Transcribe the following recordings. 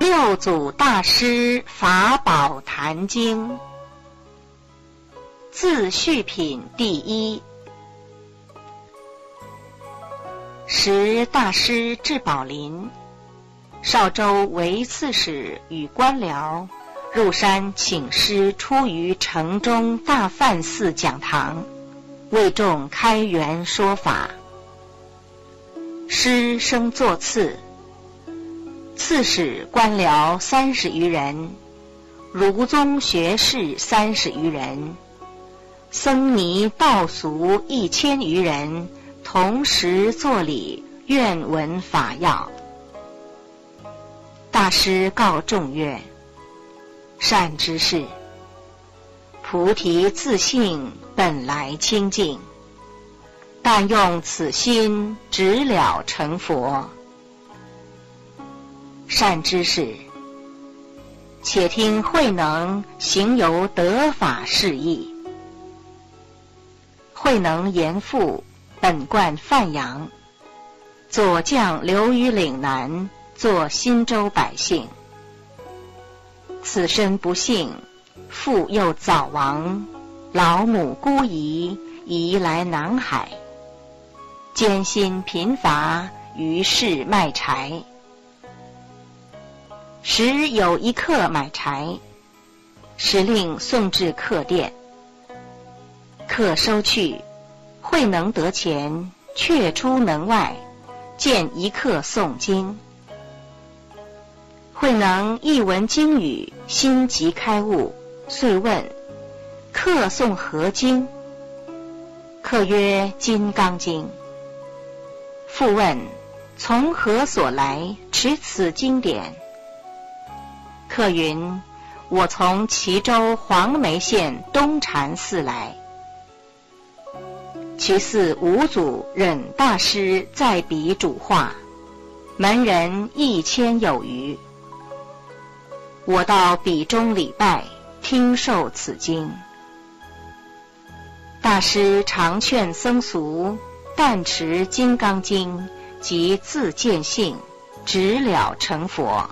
六祖大师法宝坛经自序品第一。时大师至宝林，少州为刺史与官僚入山请师出于城中大梵寺讲堂，为众开元说法。师生作次。刺史官僚三十余人，儒宗学士三十余人，僧尼道俗一千余人，同时作礼，愿闻法要。大师告众曰：“善知识，菩提自性本来清净，但用此心直了成佛。”善知识，且听慧能行由得法示意。慧能严父本贯范阳，左将留于岭南，做新州百姓。此身不幸，父又早亡，老母孤遗，移来南海，艰辛贫乏，于是卖柴。时有一客买柴，时令送至客店，客收去，慧能得钱，却出门外，见一客诵经。慧能一闻经语，心即开悟，遂问：“客诵何经？”客曰：“金刚经。”复问：“从何所来，持此经典？”客云：“我从齐州黄梅县东禅寺来。其寺五祖忍大师在彼主化，门人一千有余。我到彼中礼拜，听受此经。大师常劝僧俗，但持金刚经，即自见性，直了成佛。”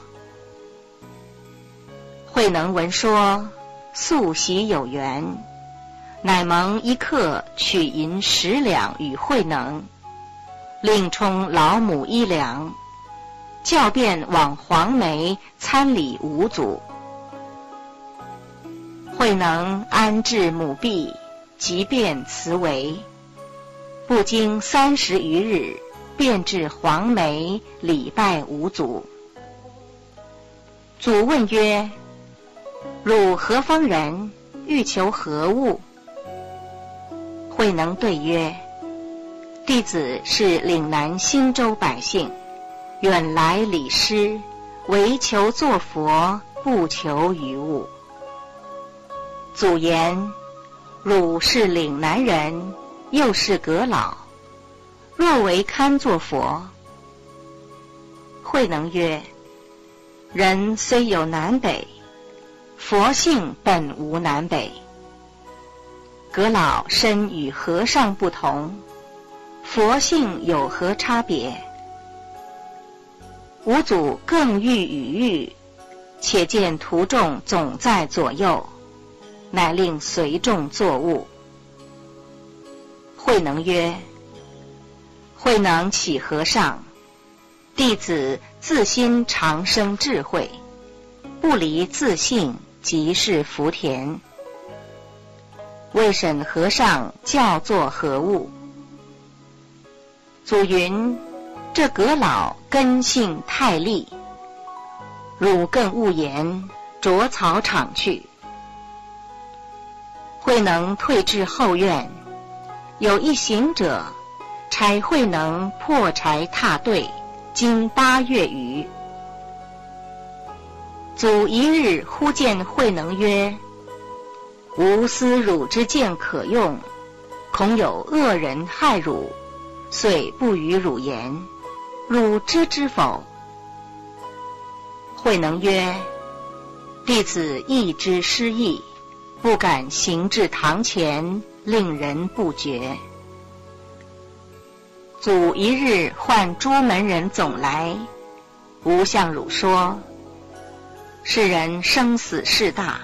慧能闻说，素习有缘，乃蒙一客取银十两与慧能，另充老母衣粮，教便往黄梅参礼五祖。慧能安置母婢，即便辞为，不经三十余日，便至黄梅礼拜五祖。祖问曰。汝何方人？欲求何物？慧能对曰：“弟子是岭南新州百姓，远来礼师，唯求作佛，不求于物。”祖言：“汝是岭南人，又是阁老，若为堪作佛？”慧能曰：“人虽有南北。”佛性本无南北，阁老身与和尚不同，佛性有何差别？五祖更欲语喻，且见徒众总在左右，乃令随众作物。慧能曰：“慧能起和尚，弟子自心常生智慧，不离自性。”即是福田。未审和尚教作何物？祖云：这阁老根性太利，汝更勿言，着草场去。慧能退至后院，有一行者差慧能破柴踏对，经八月余。祖一日忽见慧能曰：“吾思汝之剑可用，恐有恶人害汝，遂不与汝言。汝知之否？”慧能曰：“弟子亦知失意，不敢行至堂前，令人不觉。”祖一日唤诸门人总来，吾向汝说。世人生死事大，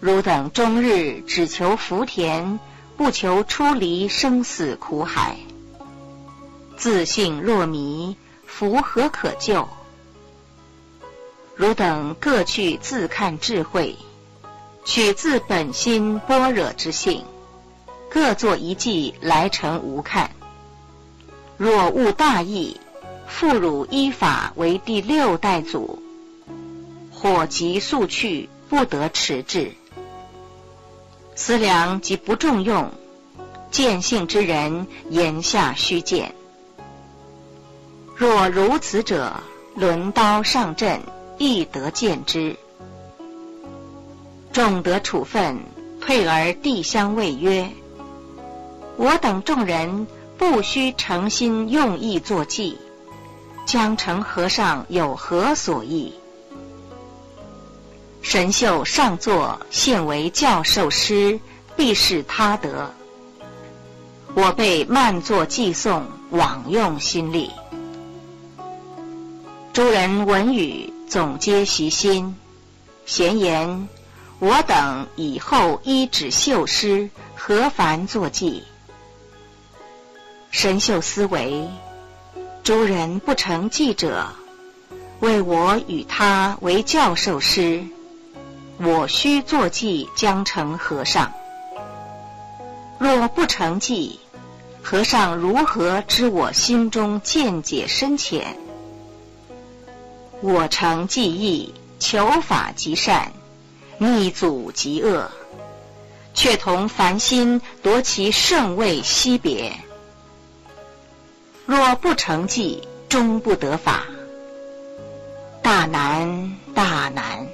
汝等终日只求福田，不求出离生死苦海。自信若迷，福何可救？汝等各去自看智慧，取自本心般若之性，各作一计来成无看。若悟大义，复汝依法为第六代祖。火急速去，不得迟滞。思量即不重用，见性之人言下须见。若如此者，轮刀上阵，亦得见之。众得处分，退而递相谓曰：“我等众人。”不须诚心用意作计，江城和尚有何所意？神秀上座，现为教授师，必是他得。我辈慢作寄送，枉用心力。诸人闻语，总皆习心，闲言：我等以后依止秀师，何烦作记？神秀思维，诸人不成记者，为我与他为教授师，我须作记将成和尚。若不成记，和尚如何知我心中见解深浅？我成记忆，求法即善，逆祖即恶，却同凡心夺其圣位惜别。若不成计，终不得法。大难，大难！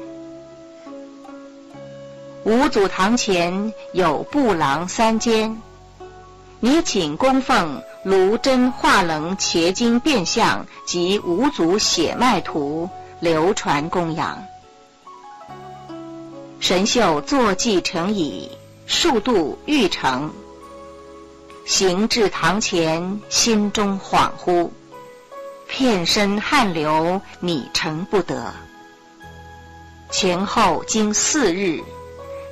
五祖堂前有布廊三间，你请供奉卢真化棱茄经变相及五祖血脉图，流传供养。神秀坐骑成椅，数度欲成。行至堂前，心中恍惚，片身汗流，拟成不得。前后经四日，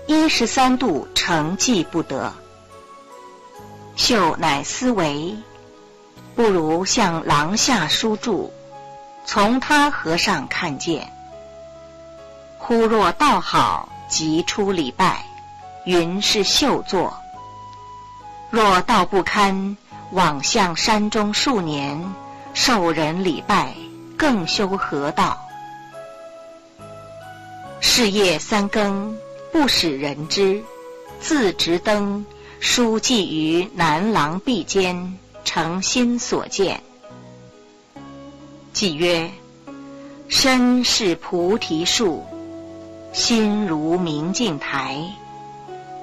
一十三度成绩不得。秀乃思维，不如向廊下书住，从他和尚看见。忽若道好，即出礼拜，云是秀作。若道不堪，往向山中数年，受人礼拜，更修何道？是夜三更，不使人知，自执灯，书记于南廊壁间，诚心所见。即曰：身是菩提树，心如明镜台。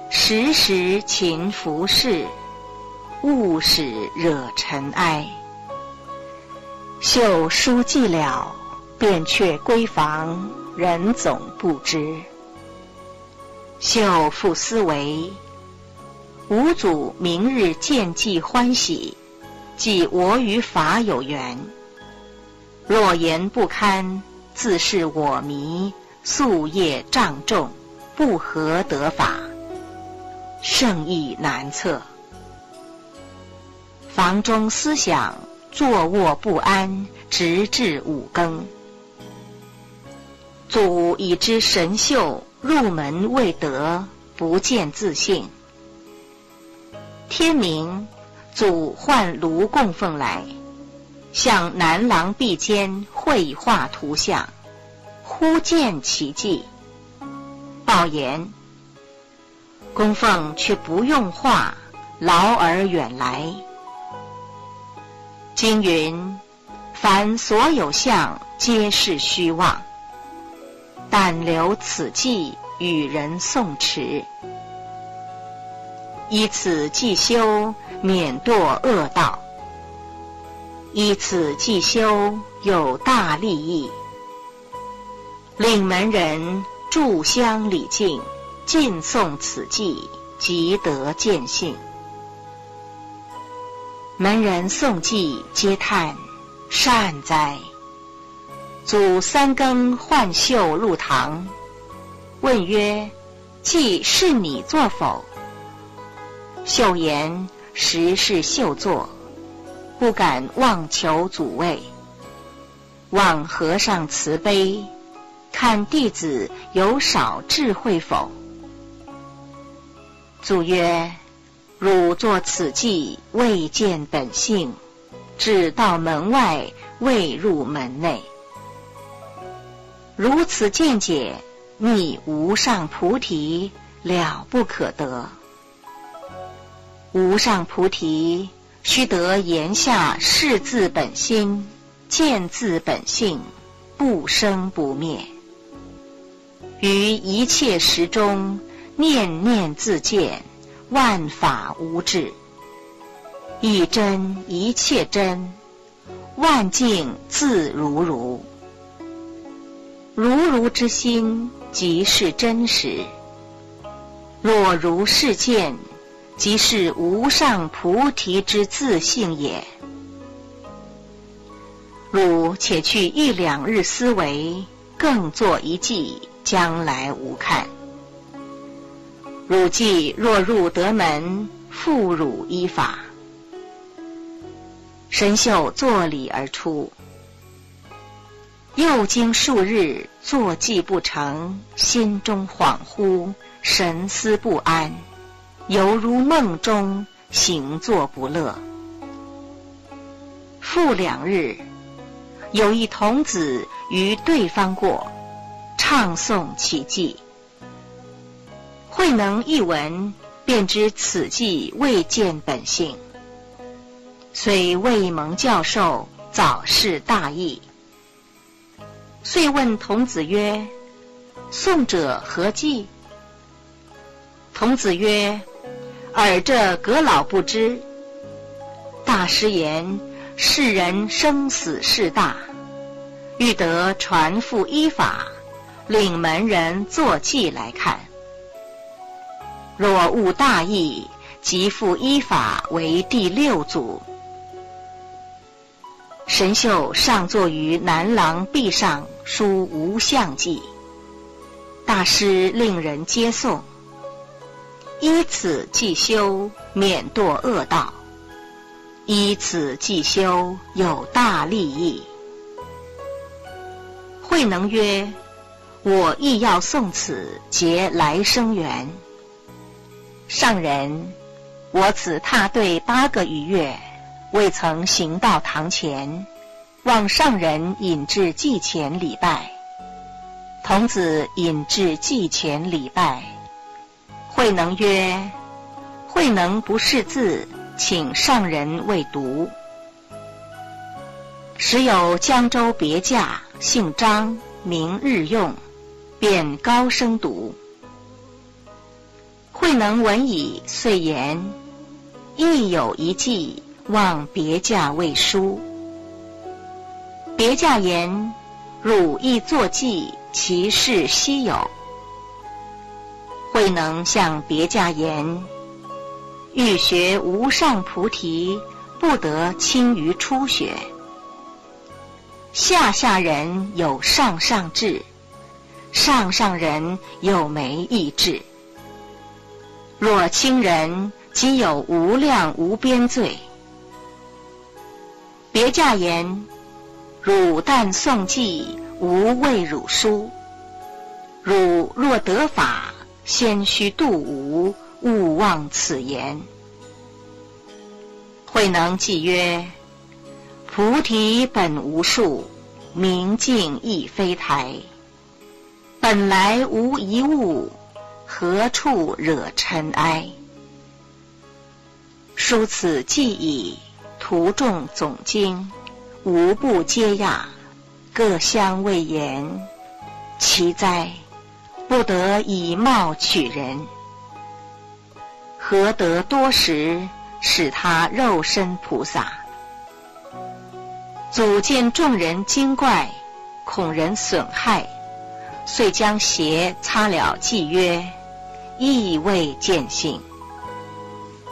时时勤拂拭，勿使惹尘埃。秀书记了，便却闺房，人总不知。秀复思维：吾祖明日见计欢喜，即我与法有缘。若言不堪，自是我迷，夙业障重，不合得法。圣意难测，房中思想，坐卧不安，直至五更。祖已知神秀入门未得，不见自信。天明，祖唤卢供奉来，向南廊壁间绘画图像，忽见奇迹，报言。供奉却不用画，劳而远来。经云：凡所有相，皆是虚妄。但留此记，与人诵持。依此既修，免堕恶道；依此既修，有大利益。令门人炷香礼敬。尽诵此记，即得见性。门人诵记，皆叹善哉！祖三更换袖入堂，问曰：“既是你作否？”秀言：“实是秀作，不敢妄求祖位。望和尚慈悲，看弟子有少智慧否？”祖曰：“汝作此计，未见本性，只到门外，未入门内。如此见解，逆无上菩提，了不可得。无上菩提，须得言下是自本心，见自本性，不生不灭，于一切时中。”念念自见，万法无智；一真一切真，万境自如如。如如之心，即是真实；若如是见，即是无上菩提之自性也。汝且去一两日思维，更作一计，将来无看。汝既若入德门，复汝依法。神秀作礼而出，又经数日，坐骑不成，心中恍惚，神思不安，犹如梦中，行坐不乐。复两日，有一童子于对方过，唱诵其偈。慧能一闻，便知此计未见本性，虽未蒙教授，早示大意。遂问童子曰：“宋者何计？”童子曰：“尔这阁老不知。大师言：世人生死事大，欲得传付依法，令门人作记来看。”若悟大义，即复依法为第六祖。神秀上坐于南廊壁上，书无相记。大师令人接送，依此即修，免堕恶道；依此即修，有大利益。慧能曰：“我亦要诵此，结来生缘。”上人，我此踏对八个余月，未曾行到堂前，望上人引至祭前礼拜。童子引至祭前礼拜，慧能曰：“慧能不识字，请上人为读。”时有江州别驾，姓张，名日用，便高声读。慧能闻已，遂言：“亦有一计，望别驾未书。”别驾言：“汝亦作记，其事稀有。”慧能向别驾言：“欲学无上菩提，不得轻于初学。下下人有上上智，上上人有没意志。”若轻人，即有无量无边罪。别驾言：汝但诵记，无畏汝书。汝若得法，先须度吾，勿忘此言。慧能记曰：菩提本无树，明镜亦非台。本来无一物。何处惹尘埃？书此记矣，徒众总经，无不皆讶，各相谓言。其哉！不得以貌取人，何得多时使他肉身菩萨？祖见众人惊怪，恐人损害，遂将鞋擦了，记曰。亦未见性，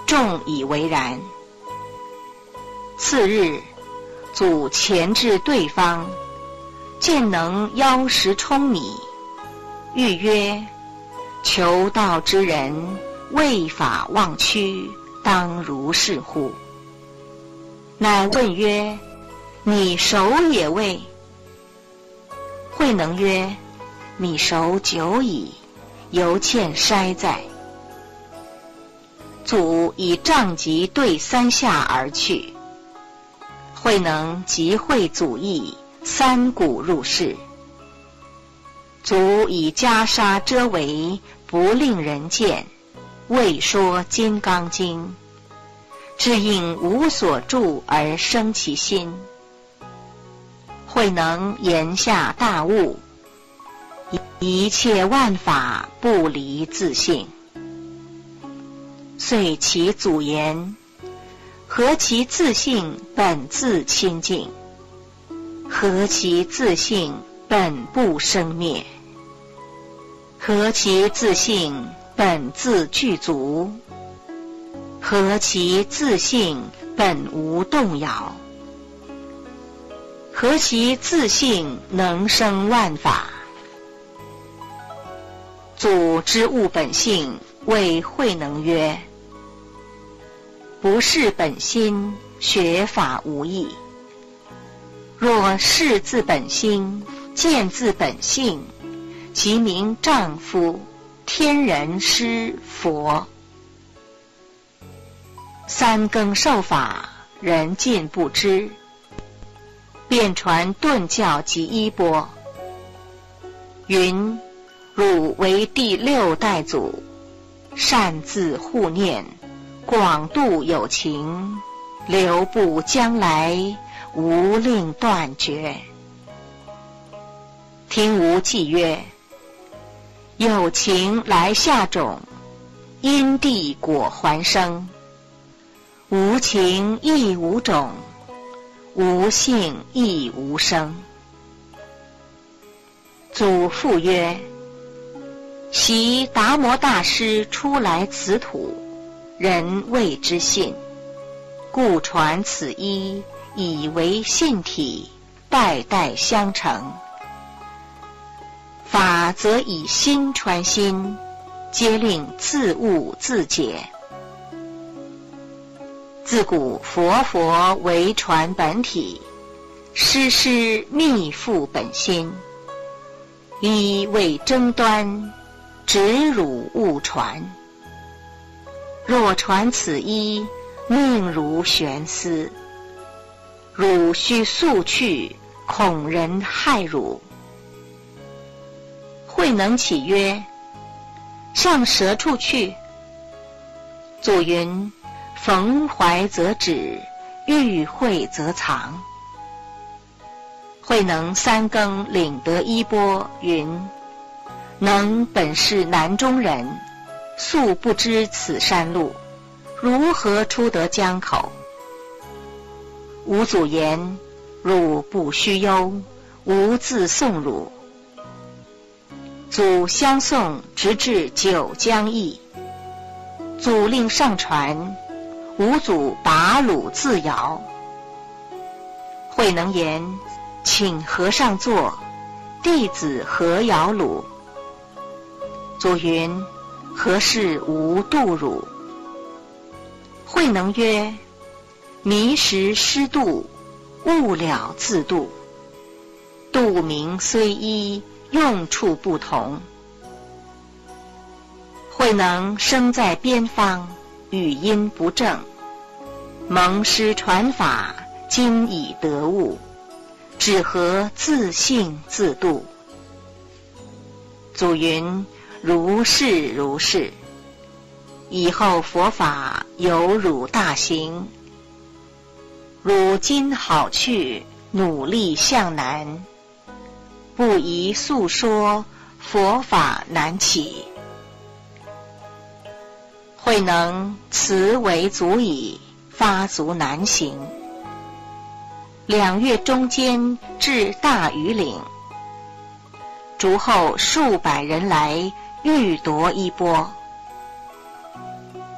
众以为然。次日，祖前至对方，见能邀食充米，欲曰：“求道之人，为法忘躯，当如是乎？”乃问曰：“你熟也未？”慧能曰：“米熟久矣，犹欠筛在。”祖以杖疾对三下而去。慧能即会祖意。三鼓入室，足以袈裟遮围，不令人见。未说《金刚经》，只应无所住而生其心。慧能言下大悟，一切万法不离自性。遂其祖言：何其自性本自清净。何其自性本不生灭？何其自性本自具足？何其自性本无动摇？何其自性能生万法？祖之物本性，谓慧能曰：“不是本心，学法无益。”若视自本心，见自本性，即名丈夫、天人师、佛。三更受法，人尽不知。便传顿教及衣钵，云：汝为第六代祖，善自护念，广度有情，留步将来。无令断绝。听吾记曰：有情来下种，因地果还生；无情亦无种，无性亦无生。祖父曰：昔达摩大师出来此土，人谓之信，故传此一。以为信体，代代相承。法则以心传心，皆令自悟自解。自古佛佛为传本体，师师密付本心。一为争端，直汝勿传。若传此一，命如悬丝。汝须速去，恐人害汝。慧能起曰：“向何处去？”祖云：“逢怀则止，遇会则藏。”慧能三更领得衣钵，云：“能本是南中人，素不知此山路，如何出得江口？”吾祖言：“汝不须忧，吾自送汝。”祖相送，直至九江驿。祖令上船，吾祖拔橹自摇。慧能言：“请和尚坐，弟子何摇橹？”祖云：“何事无度汝？”慧能曰。迷时失度，悟了自度。度名虽一，用处不同。慧能生在边方，语音不正，蒙师传法，今已得悟，只合自性自度。祖云：如是如是。以后佛法有汝大行。汝今好去，努力向南，不宜诉说佛法难起。慧能慈为足矣，发足难行。两月中间至大余岭，竹后数百人来欲夺衣钵。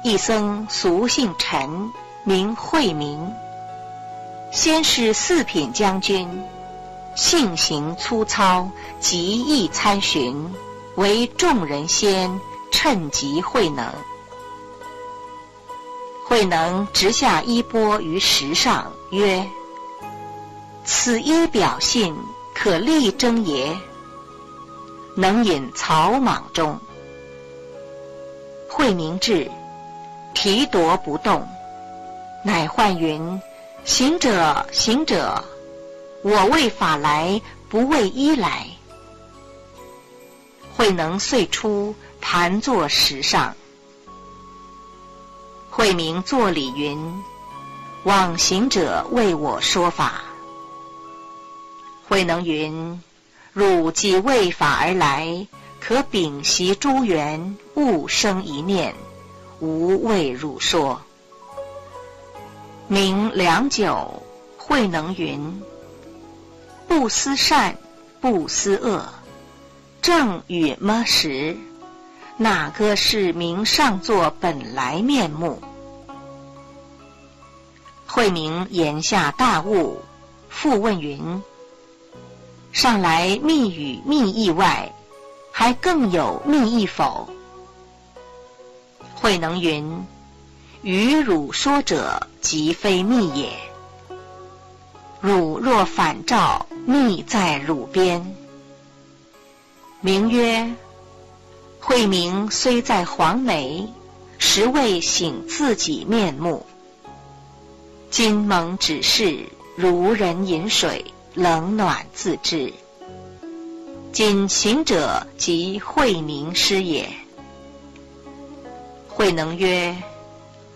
一僧俗姓陈，名慧明。先是四品将军，性行粗糙，极易参寻，为众人先，趁机慧能。慧能直下衣钵于石上，曰：“此衣表信，可力争也。”能引草莽中。慧明至，提夺不动，乃唤云：“行者，行者！我为法来，不为衣来。”慧能遂出，盘坐石上。慧明作礼云：“往行者为我说法。”慧能云：“汝既为法而来。”可屏息诸缘，勿生一念，无为汝说。明良久，慧能云：不思善，不思恶，正与么时？哪个是明上座本来面目？慧明言下大悟，复问云：上来密语密意外？还更有密意否？慧能云：“与汝说者，即非密也。汝若反照，密在汝边。”名曰：“慧明虽在黄梅，实未醒自己面目。今蒙指示，如人饮水，冷暖自知。”今行者即慧明师也。慧能曰：“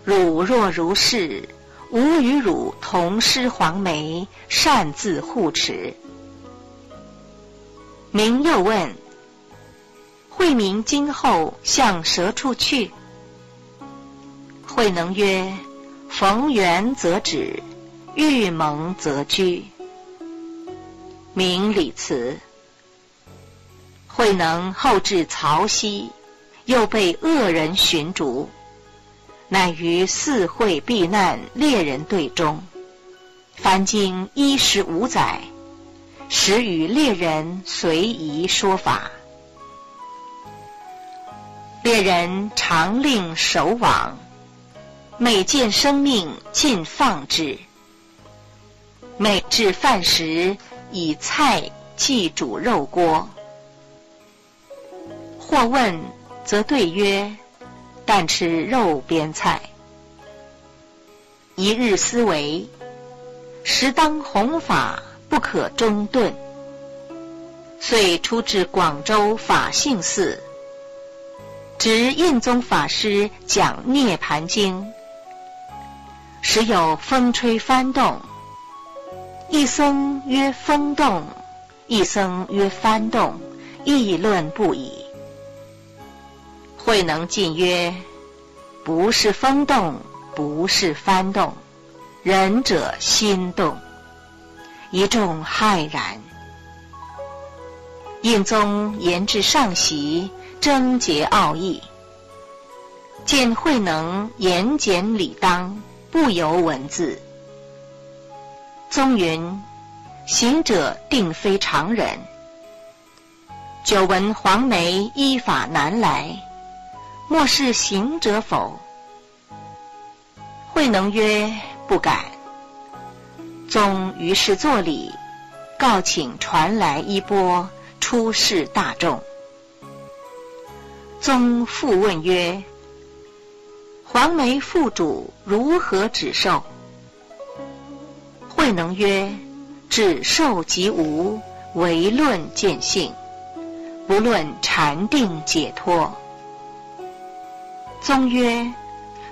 汝若如是，吾与汝同师黄梅，擅自护持。”明又问：“慧明今后向何处去？”慧能曰：“逢缘则止，遇蒙则居。”明礼辞。慧能后至曹溪，又被恶人寻逐，乃于四会避难猎人队中，凡经一十五载，时与猎人随宜说法。猎人常令守网，每见生命尽放之。每至饭时，以菜祭煮肉锅。或问，则对曰：“但吃肉边菜。”一日思维，时当弘法，不可中顿。遂出至广州法性寺，执印宗法师讲《涅盘经》，时有风吹翻动，一僧曰风动，一僧曰翻动，议论不已。慧能进曰：“不是风动，不是翻动，仁者心动。”一众骇然。印宗言至上席，征结奥义。见慧能言简理当，不由文字。宗云：“行者定非常人。久闻黄梅依法难来。”莫是行者否？慧能曰：“不敢。”宗于是作礼，告请传来衣钵，出示大众。宗复问曰：“黄梅副主如何止受？”慧能曰：“止受即无，唯论见性，不论禅定解脱。”宗曰：“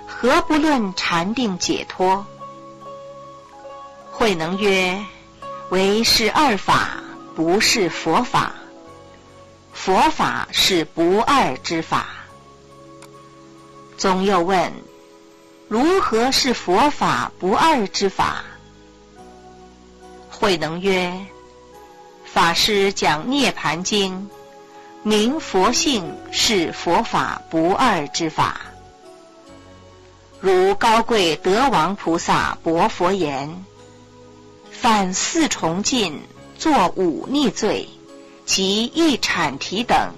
何不论禅定解脱？”慧能曰：“唯是二法，不是佛法。佛法是不二之法。”宗又问：“如何是佛法不二之法？”慧能曰：“法师讲《涅盘经》。”明佛性是佛法不二之法，如高贵德王菩萨薄佛言：“犯四重禁，作忤逆罪及一产提等，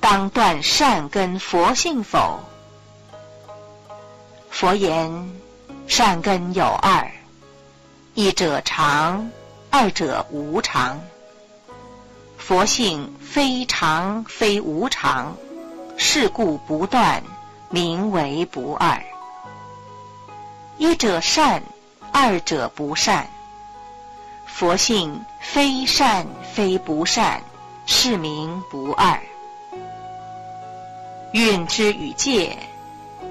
当断善根佛性否？佛言：善根有二，一者常，二者无常。佛性非常非无常，是故不断，名为不二。一者善，二者不善。佛性非善非不善，是名不二。运之与戒，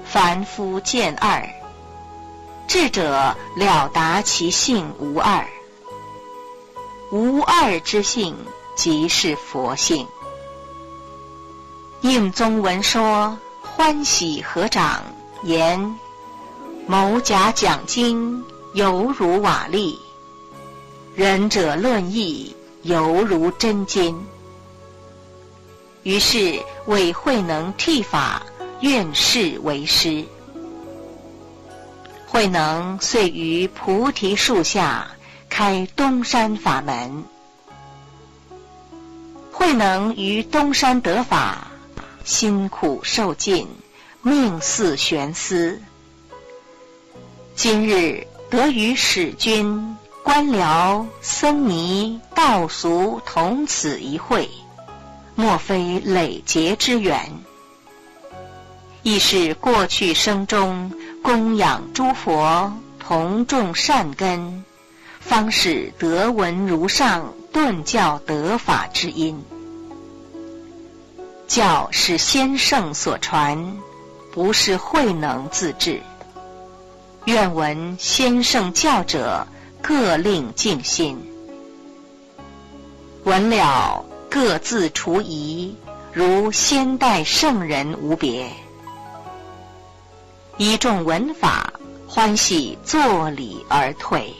凡夫见二，智者了达其性无二。无二之性，即是佛性。应宗闻说，欢喜合掌言：“某甲讲经，犹如瓦砾。”仁者论义，犹如真金。于是为慧能剃法，愿世为师。慧能遂于菩提树下开东山法门。慧能于东山得法，辛苦受尽，命似悬丝。今日得与使君。官僚僧尼道俗同此一会，莫非累劫之缘？亦是过去生中供养诸佛，同种善根，方使得闻如上顿教得法之因。教是先圣所传，不是慧能自制。愿闻先圣教者。各令静心，闻了各自除疑，如先代圣人无别。一众闻法，欢喜作礼而退。